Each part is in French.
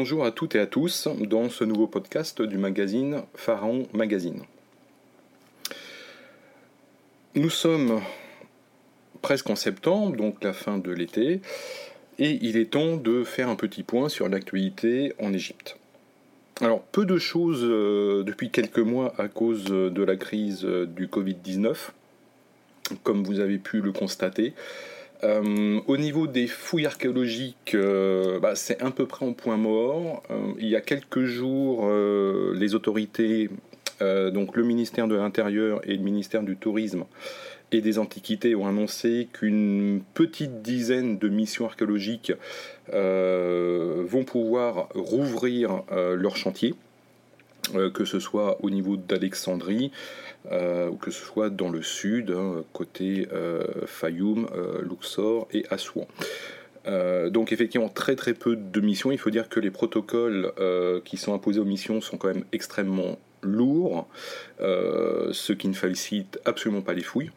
bonjour à toutes et à tous dans ce nouveau podcast du magazine Pharaon Magazine. Nous sommes presque en septembre, donc la fin de l'été, et il est temps de faire un petit point sur l'actualité en Égypte. Alors, peu de choses euh, depuis quelques mois à cause de la crise du Covid-19, comme vous avez pu le constater. Euh, au niveau des fouilles archéologiques, euh, bah, c'est à peu près en point mort. il y a quelques jours, les autorités, donc le ministère de l'Intérieur et le ministère du Tourisme, et des Antiquités ont annoncé qu'une petite dizaine de missions archéologiques euh, vont pouvoir rouvrir euh, leur chantier, euh, que ce soit au niveau d'Alexandrie ou que ce soit dans le sud, hein, côté Fayoum, Luxor et Assouan. donc effectivement très très peu de missions. Il faut dire que les protocoles qui sont imposés aux missions sont quand même extrêmement lourds, ce qui ne facilite absolument pas les fouilles.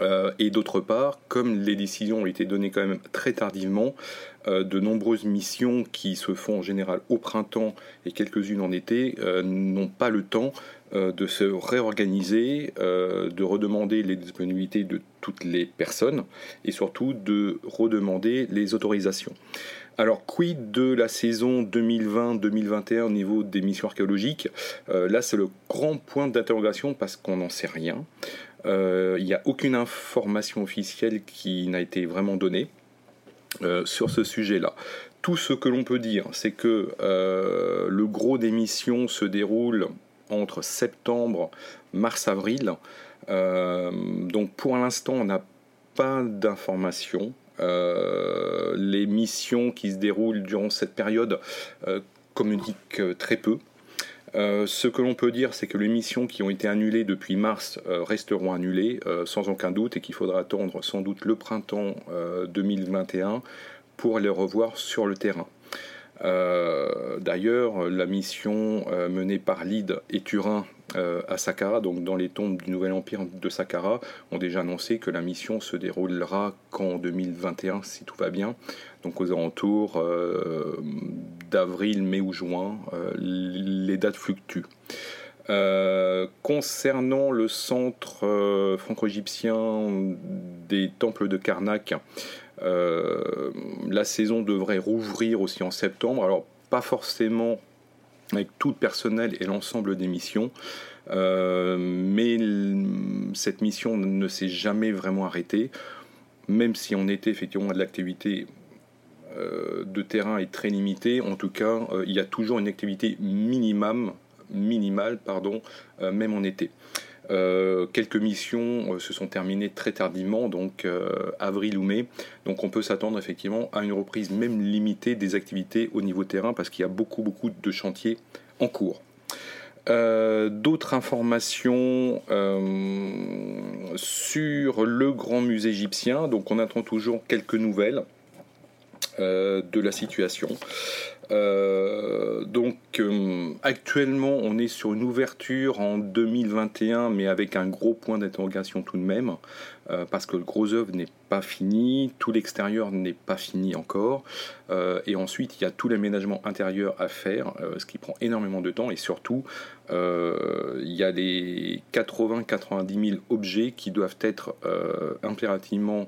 Euh, et d'autre part, comme les décisions ont été données quand même très tardivement, euh, de nombreuses missions qui se font en général au printemps et quelques-unes en été euh, n'ont pas le temps de se réorganiser, de redemander les disponibilités de toutes les personnes et surtout de redemander les autorisations. Alors, quid de la saison 2020-2021 au niveau des missions archéologiques? Là, c'est le grand point d'interrogation parce qu'on n'en sait rien. Euh, il n'y a aucune information officielle qui n'a été vraiment donnée euh, sur ce sujet-là. Tout ce que l'on peut dire, c'est que euh, le gros des missions se déroule entre septembre, mars, avril. donc pour l'instant, on n'a pas d'informations. les missions qui se déroulent durant cette période communiquent très peu. Euh, ce que l'on peut dire, c'est que les missions qui ont été annulées depuis mars euh, resteront annulées euh, sans aucun doute et qu'il faudra attendre sans doute le printemps 2021 pour les revoir sur le terrain. D'ailleurs, la mission menée par Lyd et Turin à Saqqara, donc dans les tombes du Nouvel Empire de Saqqara, ont déjà annoncé que la mission se déroulera qu'en 2021 si tout va bien, donc aux alentours d'avril, mai ou juin, euh, les dates fluctuent. Euh, concernant le centre euh, franco-égyptien des temples de Karnak, la saison devrait rouvrir aussi en septembre. Alors, pas forcément avec tout le personnel et l'ensemble des missions, mais cette mission ne s'est jamais vraiment arrêtée, même si on était effectivement l'activité euh, de terrain est très limité. En tout cas, euh, il y a toujours une activité minimum, minimale, pardon, euh, même en été. Quelques missions se sont terminées très tardivement, donc avril ou mai. Donc on peut s'attendre effectivement à une reprise même limitée des activités au niveau terrain parce qu'il y a beaucoup beaucoup de chantiers en cours. D'autres informations sur le grand musée égyptien. Donc on attend toujours quelques nouvelles. Euh, de la situation. Euh, donc euh, actuellement on est sur une ouverture en 2021 mais avec un gros point d'interrogation tout de même parce que le gros œuvre n'est pas fini, tout l'extérieur n'est pas fini encore et ensuite il y a tout l'aménagement intérieur à faire ce qui prend énormément de temps et surtout il y a les 80-90 000 objets qui doivent être impérativement euh,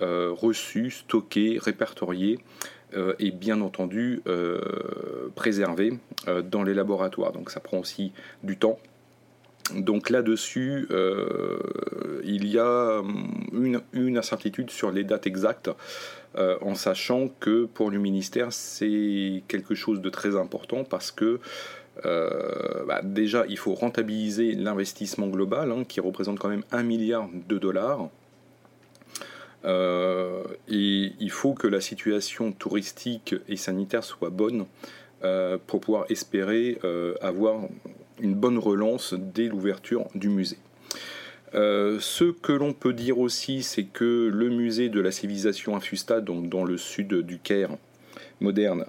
reçus, stockés, répertoriés euh, et bien entendu euh, préservés dans les laboratoires. Donc ça prend aussi du temps. Donc là-dessus, il y a hum, une, incertitude sur les dates exactes, en sachant que pour le ministère, c'est quelque chose de très important parce que bah, déjà, il faut rentabiliser l'investissement global, hein, qui représente quand même un milliard de dollars. Euh, et il faut que la situation touristique et sanitaire soit bonne euh, pour pouvoir espérer euh, avoir une bonne relance dès l'ouverture du musée. ce que l'on peut dire aussi, c'est que le musée de la civilisation Infusta, donc dans le sud du Caire, moderne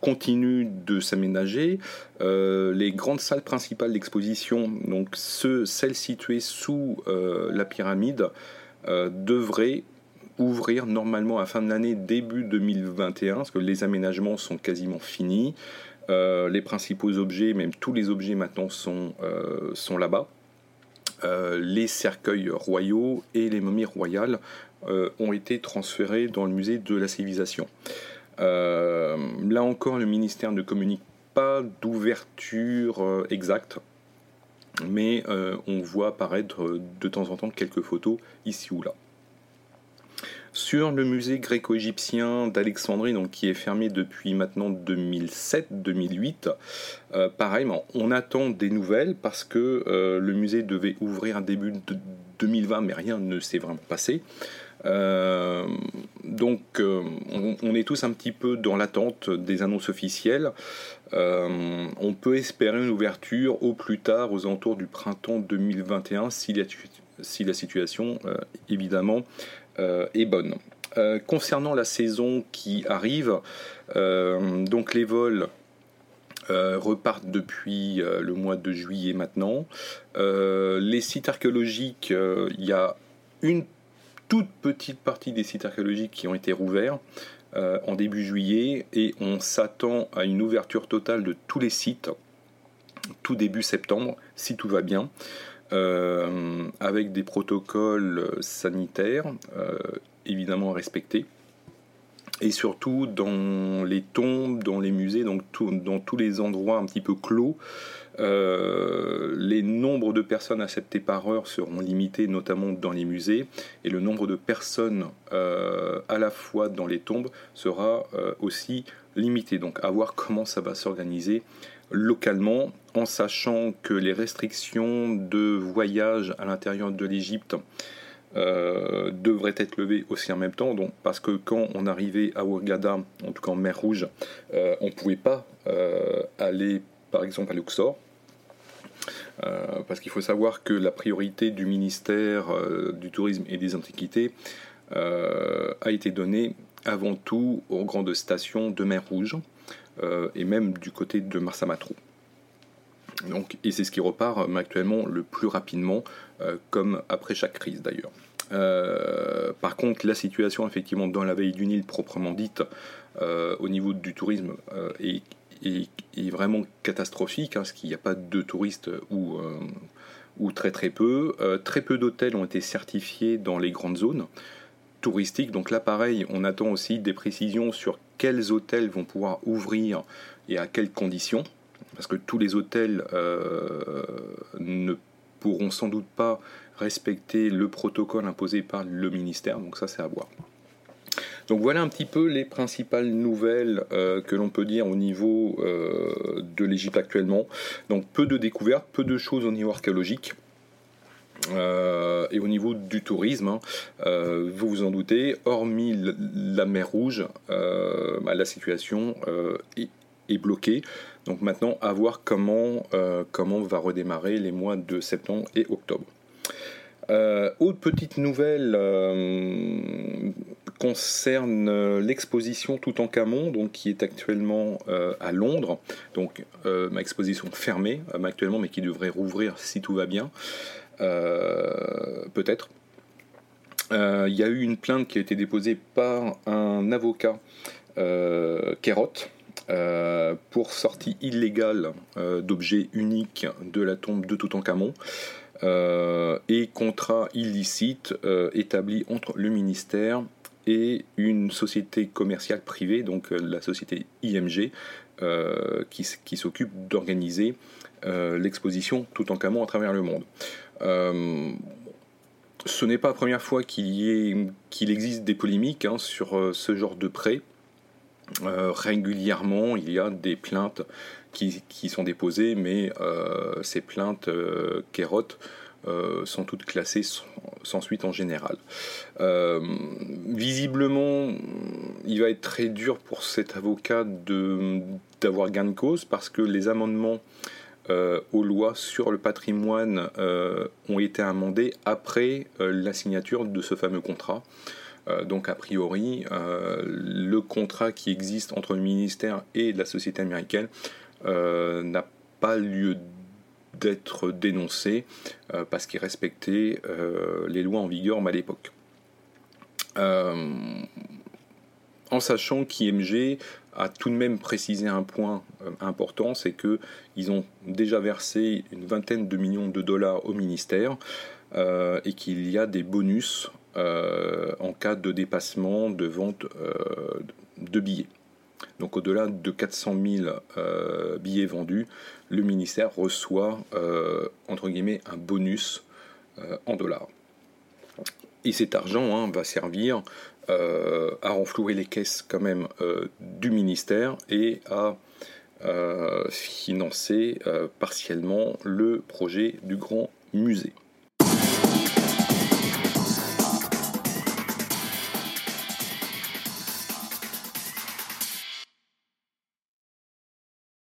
continue de s'aménager. les grandes salles principales d'exposition, donc celles situées sous la pyramide, devrait ouvrir normalement à fin de l'année, début 2021, parce que les aménagements sont quasiment finis. les principaux objets, même tous les objets maintenant sont, sont là-bas. les cercueils royaux et les momies royales ont été transférés dans le musée de la civilisation. là encore, le ministère ne communique pas d'ouverture exacte mais euh, on voit apparaître euh, de temps en temps quelques photos ici ou là. Sur le musée gréco-égyptien d'Alexandrie, donc qui est fermé depuis maintenant 2007-2008, euh, pareil, on attend des nouvelles parce que le musée devait ouvrir début de 2020, mais rien ne s'est vraiment passé. Euh, donc euh, on, est tous un petit peu dans l'attente des annonces officielles. Euh, on peut espérer une ouverture au plus tard aux alentours du printemps 2021 si la, si la situation évidemment est bonne. concernant la saison qui arrive, donc les vols repartent depuis le mois de juillet maintenant. les sites archéologiques, il y a une toute petite partie des sites archéologiques qui ont été rouverts euh, en début juillet et on s'attend à une ouverture totale de tous les sites tout début septembre, si tout va bien, euh, avec des protocoles sanitaires euh, évidemment respectés et surtout dans les tombes, dans les musées, donc dans tous les endroits un petit peu clos, euh, les nombres de personnes acceptées par heure seront limités, notamment dans les musées, et le nombre de personnes euh, à la fois dans les tombes sera euh, aussi limité. Donc à voir comment ça va s'organiser localement, en sachant que les restrictions de voyage à l'intérieur de l'Égypte devraient être levées aussi en même temps, donc, parce que quand on arrivait à Ouargada, en tout cas en mer Rouge, on ne pouvait pas aller par exemple à Luxor, euh, parce qu'il faut savoir que la priorité du ministère euh, du Tourisme et des Antiquités euh, a été donnée avant tout aux grandes stations de mer Rouge et même du côté de Marsamatrou. Donc, et c'est ce qui repart actuellement le plus rapidement, comme après chaque crise d'ailleurs. par contre, la situation effectivement dans la veille du Nil proprement dite, au niveau du tourisme, est est, vraiment catastrophique, hein, parce qu'il n'y a pas de touristes ou, euh, ou très très peu. Euh, très peu d'hôtels ont été certifiés dans les grandes zones touristiques. Donc là, pareil, on attend aussi des précisions sur quels hôtels vont pouvoir ouvrir et à quelles conditions. Parce que tous les hôtels euh, ne pourront sans doute pas respecter le protocole imposé par le ministère. Donc ça, c'est à voir. Donc voilà un petit peu les principales nouvelles euh, que l'on peut dire au niveau euh, de l'Égypte actuellement. Donc peu de découvertes, peu de choses au niveau archéologique. Euh, et au niveau du tourisme, hein, vous vous en doutez, hormis la mer Rouge, bah, la situation est, bloquée. Donc maintenant, à voir comment, comment va redémarrer les mois de septembre et octobre. autre petite nouvelle concerne euh, l'exposition Toutankhamon, donc qui est actuellement euh, à Londres, donc euh, ma exposition fermée actuellement, mais qui devrait rouvrir si tout va bien, peut-être. Il y a eu une plainte qui a été déposée par un avocat Kérot pour sortie illégale d'objets uniques de la tombe de Toutankhamon. et contrat illicite établi entre le ministère et une société commerciale privée, donc euh, la société IMG, euh, qui, s'occupe d'organiser euh, l'exposition tout en camon à travers le monde. ce n'est pas la première fois qu'il, existe des polémiques hein, sur ce genre de prêt. régulièrement, il y a des plaintes qui, sont déposées, mais ces plaintes euh, euh, sont toutes classées sans, suite en général. Euh, visiblement, il va être très dur pour cet avocat d'avoir gain de cause parce que les amendements euh, aux lois sur le patrimoine ont été amendés après la signature de ce fameux contrat. donc a priori, le contrat qui existe entre le ministère et la société américaine n'a pas lieu d'être dénoncé euh, parce qu'il respectait euh, les lois en vigueur à l'époque. en sachant qu'IMG a tout de même précisé un point important, c'est qu'ils ont déjà versé une vingtaine de millions de dollars au ministère et qu'il y a des bonus en cas de dépassement de vente de billets. Donc au-delà de 400 000 euh, billets vendus, le ministère reçoit euh, un bonus euh, en dollars. Et cet argent hein, va servir à renflouer les caisses quand même du ministère et à financer partiellement le projet du grand musée.